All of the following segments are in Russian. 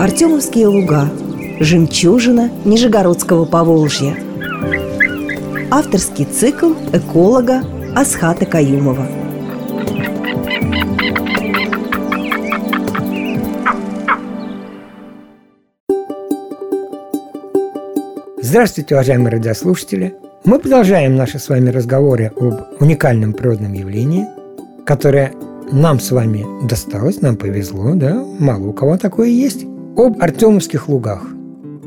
Артемовские луга. Жемчужина Нижегородского Поволжья. Авторский цикл эколога Асхата Каюмова. Здравствуйте, уважаемые радиослушатели! Мы продолжаем наши с вами разговоры об уникальном природном явлении, которое нам с вами досталось, нам повезло, да, мало у кого такое есть, об Артемовских лугах.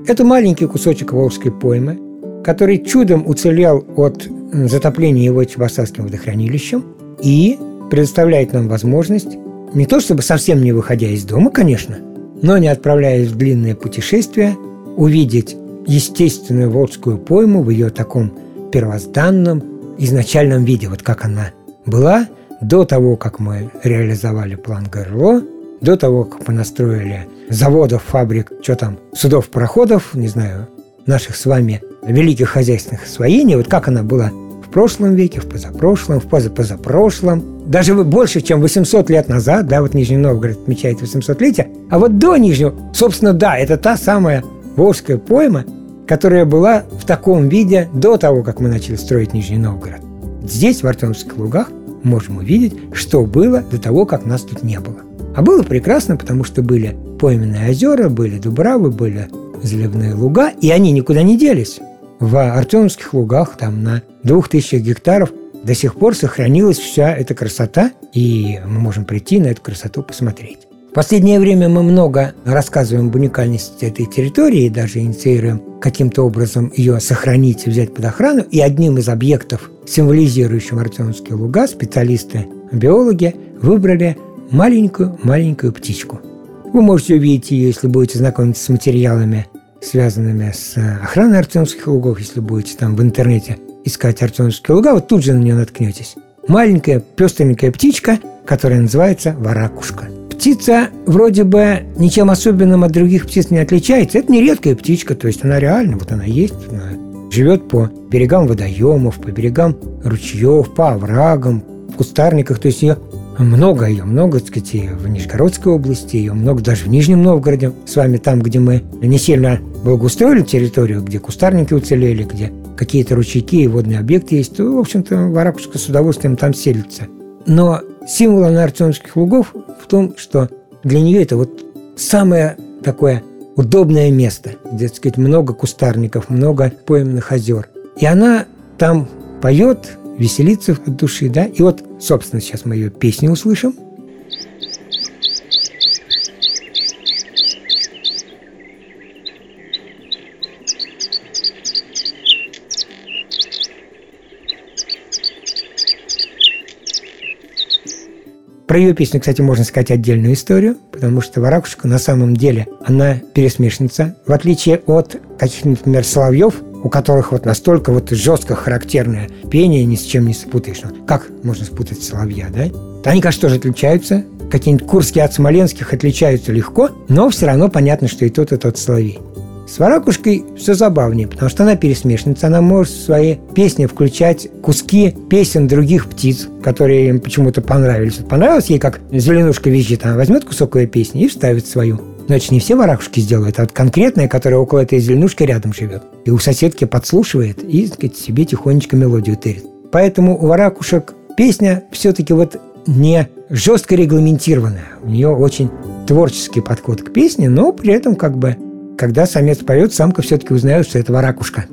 Это маленький кусочек Волжской поймы, который чудом уцелел от затопления его Чебоксарским водохранилищем и предоставляет нам возможность не то чтобы совсем не выходя из дома, конечно, но не отправляясь в длинное путешествие, увидеть естественную Волжскую пойму в ее таком первозданном, изначальном виде, вот как она была до того, как мы реализовали план ГРЛО, до того, как мы настроили заводов, фабрик, что там, судов, пароходов, не знаю, наших с вами великих хозяйственных освоений, вот как она была в прошлом веке, в позапрошлом, в позапозапрошлом, даже больше, чем 800 лет назад, да, вот Нижний Новгород отмечает 800-летие, а вот до Нижнего, собственно, да, это та самая Волжская пойма, которая была в таком виде до того, как мы начали строить Нижний Новгород. Здесь, в Артемовских лугах, можем увидеть, что было до того, как нас тут не было. А было прекрасно, потому что были пойменные озера, были дубравы, были заливные луга, и они никуда не делись. В Артемовских лугах, там на двух тысячах гектаров, до сих пор сохранилась вся эта красота, и мы можем прийти на эту красоту посмотреть. В последнее время мы много рассказываем об уникальности этой территории даже инициируем каким-то образом ее сохранить и взять под охрану. И одним из объектов, символизирующим Артемовские луга, специалисты-биологи выбрали маленькую-маленькую птичку. Вы можете увидеть ее, если будете знакомиться с материалами, связанными с охраной Артемовских лугов, если будете там в интернете искать Артемовские луга, вот тут же на нее наткнетесь. Маленькая пестренькая птичка, которая называется варакушка – Птица вроде бы ничем особенным от других птиц не отличается. Это не редкая птичка, то есть она реально, вот она есть, она живет по берегам водоемов, по берегам ручьев, по оврагам, в кустарниках. То есть ее много, ее много, так сказать, и в Нижегородской области, ее много даже в Нижнем Новгороде. С вами там, где мы не сильно благоустроили территорию, где кустарники уцелели, где какие-то ручейки и водные объекты есть, то, в общем-то, Варакушка с удовольствием там селится. Но символ Артемских лугов в том, что для нее это вот самое такое удобное место, где, так сказать, много кустарников, много пойменных озер. И она там поет, веселится от души, да. И вот, собственно, сейчас мы ее песню услышим – Про ее песню, кстати, можно сказать отдельную историю, потому что Варакушка на самом деле, она пересмешница. В отличие от каких-нибудь, например, соловьев, у которых вот настолько вот жестко характерное пение, ни с чем не спутаешь. Ну, как можно спутать соловья, да? Они, конечно, тоже отличаются. Какие-нибудь курские от смоленских отличаются легко, но все равно понятно, что и тот, и тот соловей. С Варакушкой все забавнее, потому что она пересмешница, она может в свои песни включать куски песен других птиц, которые им почему-то понравились. Понравилось ей, как зеленушка визжит, она возьмет кусок ее песни и вставит свою. Значит, не все варакушки сделают, а вот конкретная, которая около этой зеленушки рядом живет. И у соседки подслушивает и, сказать, себе тихонечко мелодию тырит. Поэтому у варакушек песня все-таки вот не жестко регламентированная. У нее очень творческий подход к песне, но при этом как бы когда самец поет, самка все-таки узнает, что это варакушка,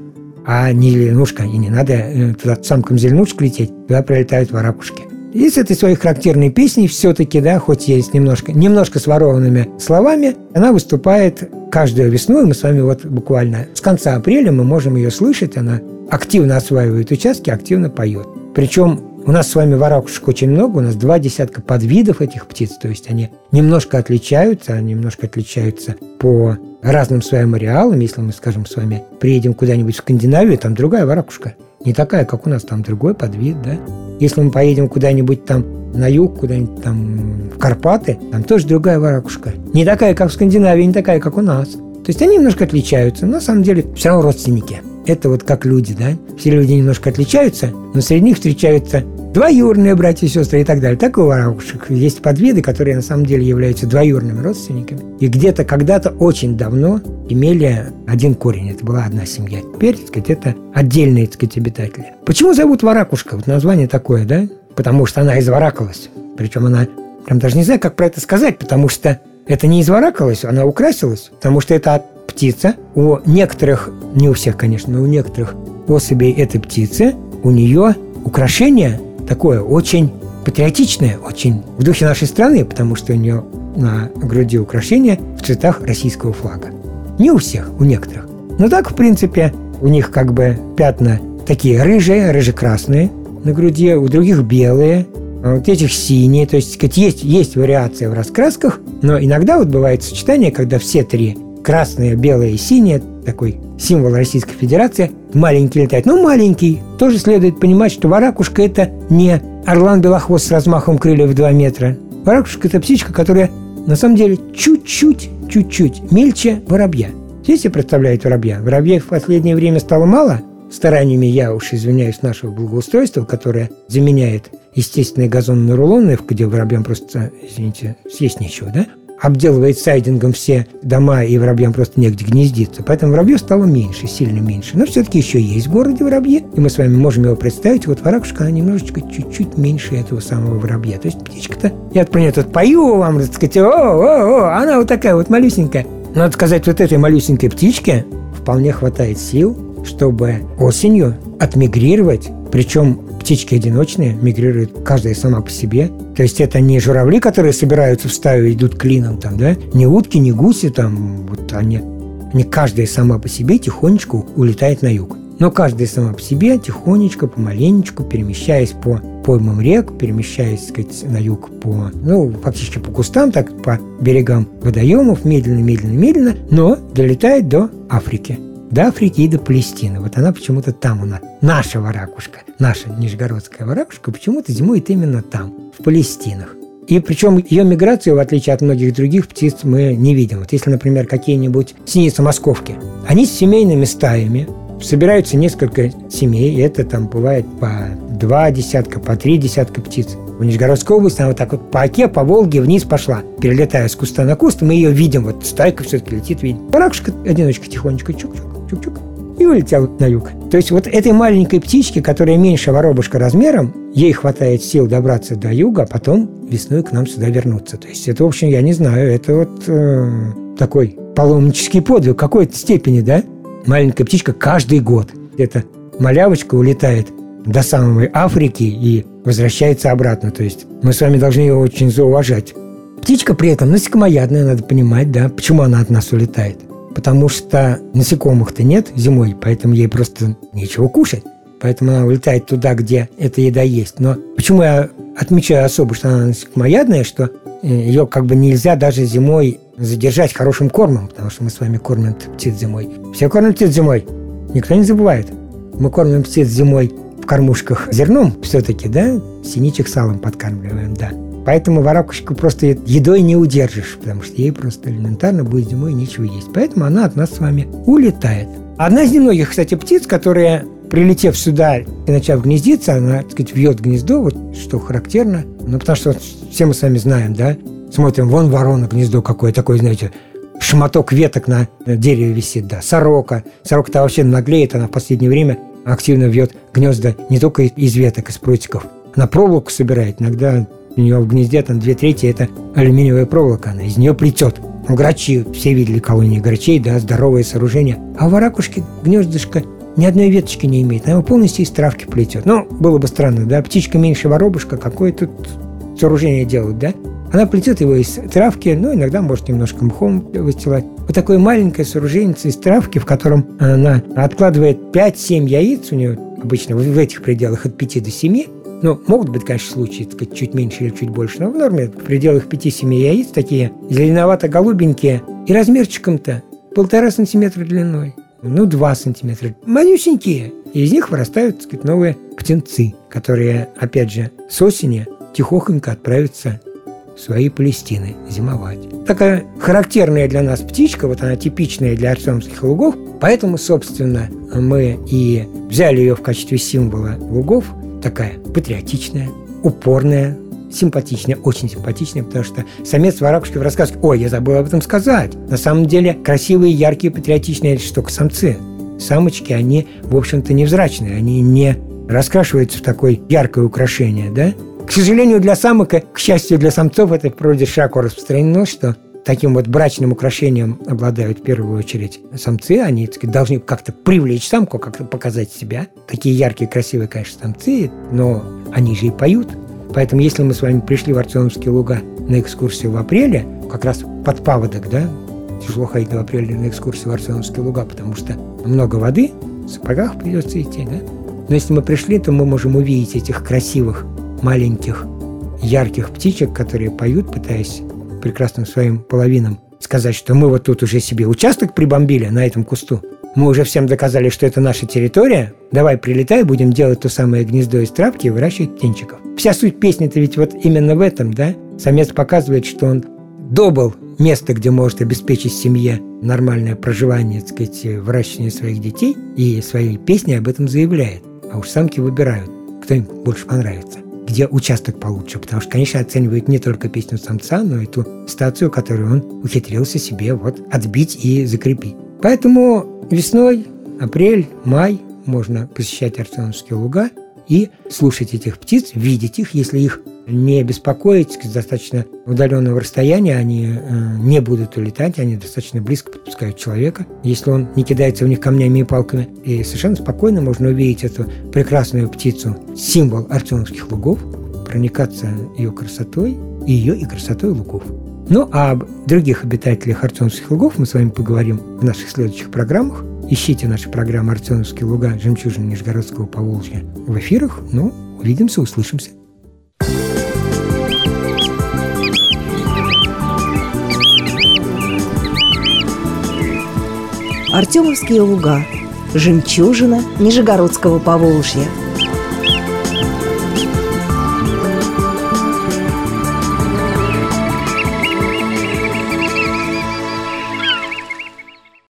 а не зеленушка. И не надо э, туда самкам зеленушек лететь, туда прилетают варакушки. И с этой своей характерной песней все-таки, да, хоть есть немножко, немножко с ворованными словами, она выступает каждую весну, и мы с вами вот буквально с конца апреля мы можем ее слышать, она активно осваивает участки, активно поет. Причем у нас с вами варакушек очень много, у нас два десятка подвидов этих птиц, то есть они немножко отличаются, они немножко отличаются по разным своим ареалам. Если мы, скажем, с вами приедем куда-нибудь в Скандинавию, там другая варакушка. Не такая, как у нас, там другой подвид, да. Если мы поедем куда-нибудь там на юг, куда-нибудь там в Карпаты, там тоже другая варакушка. Не такая, как в Скандинавии, не такая, как у нас. То есть они немножко отличаются, но на самом деле все равно родственники. Это вот как люди, да? Все люди немножко отличаются, но среди них встречаются двоюродные братья и сестры и так далее. Так у воробушек есть подвиды, которые на самом деле являются двоюродными родственниками. И где-то когда-то очень давно имели один корень. Это была одна семья. Теперь, так сказать, это отдельные, так сказать, обитатели. Почему зовут Варакушка? Вот название такое, да? Потому что она изворакалась. Причем она, прям даже не знаю, как про это сказать, потому что это не изворакалась, она украсилась, потому что это птица. У некоторых, не у всех, конечно, но у некоторых особей этой птицы, у нее украшение такое очень патриотичное, очень в духе нашей страны, потому что у нее на груди украшения в цветах российского флага. Не у всех, у некоторых. Но так, в принципе, у них как бы пятна такие рыжие, рыжекрасные на груди, у других белые, а вот этих синие. То есть, сказать, есть, есть вариация в раскрасках, но иногда вот бывает сочетание, когда все три красные, белые и синие, такой символ Российской Федерации, маленький летает. Но маленький. Тоже следует понимать, что варакушка – это не орлан-белохвост с размахом крыльев в 2 метра. Варакушка – это птичка, которая на самом деле чуть-чуть, чуть-чуть мельче воробья. Здесь себе представляете воробья? Воробьей в последнее время стало мало, стараниями, я уж извиняюсь, нашего благоустройства, которое заменяет естественные газонные рулоны, где воробьям просто, извините, съесть нечего, да? Обделывает сайдингом все дома, и воробьям просто негде гнездиться. Поэтому воробьев стало меньше, сильно меньше. Но все-таки еще есть в городе воробьи, и мы с вами можем его представить. Вот варакушка, она немножечко чуть-чуть меньше этого самого воробья. То есть птичка-то, я про нее тут пою вам, так сказать, о, о, о, она вот такая вот малюсенькая. Надо сказать, вот этой малюсенькой птичке вполне хватает сил, чтобы осенью отмигрировать, причем птички одиночные, мигрируют каждая сама по себе. То есть это не журавли, которые собираются в стаю и идут клином, там, да? не утки, не гуси, там, вот они, они каждая сама по себе тихонечку улетает на юг. Но каждая сама по себе тихонечко, помаленечку, перемещаясь по поймам рек, перемещаясь, так сказать, на юг по, ну, фактически по кустам, так по берегам водоемов, медленно, медленно, медленно, но долетает до Африки до Африки и до Палестины. Вот она почему-то там у нас. Наша варакушка, наша нижегородская варакушка почему-то зимует именно там, в Палестинах. И причем ее миграцию, в отличие от многих других птиц, мы не видим. Вот если, например, какие-нибудь синицы московки, они с семейными стаями, собираются несколько семей, и это там бывает по два десятка, по три десятка птиц. В Нижегородской области она вот так вот по оке, по Волге вниз пошла. Перелетая с куста на куст, мы ее видим, вот стайка все-таки летит, видим. Баракушка, одиночка тихонечко, чук-чук чук-чук, и улетел на юг. То есть вот этой маленькой птичке, которая меньше воробушка размером, ей хватает сил добраться до юга, а потом весной к нам сюда вернуться. То есть это, в общем, я не знаю, это вот э, такой паломнический подвиг какой-то степени, да? Маленькая птичка каждый год. Эта малявочка улетает до самой Африки и возвращается обратно. То есть мы с вами должны ее очень зауважать. Птичка при этом насекомоядная, надо понимать, да, почему она от нас улетает потому что насекомых-то нет зимой, поэтому ей просто нечего кушать. Поэтому она улетает туда, где эта еда есть. Но почему я отмечаю особо, что она насекомоядная, что э, ее как бы нельзя даже зимой задержать хорошим кормом, потому что мы с вами кормим птиц зимой. Все кормят птиц зимой. Никто не забывает. Мы кормим птиц зимой в кормушках зерном все-таки, да? Синичек салом подкармливаем, да. Поэтому воракушку просто едой не удержишь, потому что ей просто элементарно будет зимой нечего есть. Поэтому она от нас с вами улетает. Одна из немногих, кстати, птиц, которая, прилетев сюда и начав гнездиться, она, так сказать, вьет гнездо, вот что характерно. Ну, потому что все мы с вами знаем, да, смотрим, вон ворона, гнездо какое, такое, знаете, шматок веток на дереве висит, да, сорока. Сорока-то вообще наглеет, она в последнее время активно вьет гнезда не только из веток, из прутиков. Она проволоку собирает, иногда у нее в гнезде там две трети это алюминиевая проволока, она из нее плетет. Ну, грачи, все видели колонии грачей, да, здоровое сооружение. А в ракушке гнездышко ни одной веточки не имеет, она его полностью из травки плетет. Ну, было бы странно, да, птичка меньше воробушка, какое тут сооружение делают, да? Она плетет его из травки, ну, иногда может немножко мхом выстилать. Вот такое маленькое сооружение из травки, в котором она откладывает 5-7 яиц, у нее обычно в этих пределах от 5 до 7, ну, могут быть, конечно, случаи, так сказать, чуть меньше или чуть больше, но в норме в пределах 5-7 яиц такие зеленовато-голубенькие и размерчиком-то полтора сантиметра длиной, ну, два сантиметра. Манюсенькие. И из них вырастают, так сказать, новые птенцы, которые, опять же, с осени тихохонько отправятся в свои Палестины зимовать. Такая характерная для нас птичка, вот она типичная для артемских лугов, поэтому, собственно, мы и взяли ее в качестве символа лугов – такая патриотичная, упорная, симпатичная, очень симпатичная, потому что самец Воробушки в рассказке, ой, я забыл об этом сказать. На самом деле красивые, яркие, патриотичные – это только самцы. Самочки, они, в общем-то, невзрачные, они не раскрашиваются в такое яркое украшение, да? К сожалению, для самок, к счастью для самцов, это в природе широко распространено, что таким вот брачным украшением обладают в первую очередь самцы. Они сказать, должны как-то привлечь самку, как-то показать себя. Такие яркие, красивые, конечно, самцы, но они же и поют. Поэтому если мы с вами пришли в Артемовские луга на экскурсию в апреле, как раз под паводок, да, тяжело ходить в апреле на экскурсию в Артемовские луга, потому что много воды, в сапогах придется идти, да. Но если мы пришли, то мы можем увидеть этих красивых, маленьких, ярких птичек, которые поют, пытаясь прекрасным своим половинам сказать, что мы вот тут уже себе участок прибомбили на этом кусту, мы уже всем доказали, что это наша территория, давай прилетай, будем делать то самое гнездо из травки и выращивать птенчиков. Вся суть песни-то ведь вот именно в этом, да? Самец показывает, что он добыл место, где может обеспечить семье нормальное проживание, так сказать, выращивание своих детей, и своей песней об этом заявляет. А уж самки выбирают, кто им больше понравится где участок получше, потому что, конечно, оценивают не только песню самца, но и ту стацию, которую он ухитрился себе вот отбить и закрепить. Поэтому весной, апрель, май можно посещать Артемовские луга и слушать этих птиц, видеть их, если их не беспокоить с достаточно удаленного расстояния, они э, не будут улетать, они достаточно близко подпускают человека, если он не кидается в них камнями и палками. И совершенно спокойно можно увидеть эту прекрасную птицу, символ Артемовских лугов, проникаться ее красотой и ее и красотой лугов. Ну, а об других обитателях Артемовских лугов мы с вами поговорим в наших следующих программах. Ищите наши программы «Артемовские луга. Жемчужина Нижегородского Поволжья» в эфирах. Ну, увидимся, услышимся. Артемовские луга. Жемчужина Нижегородского Поволжья –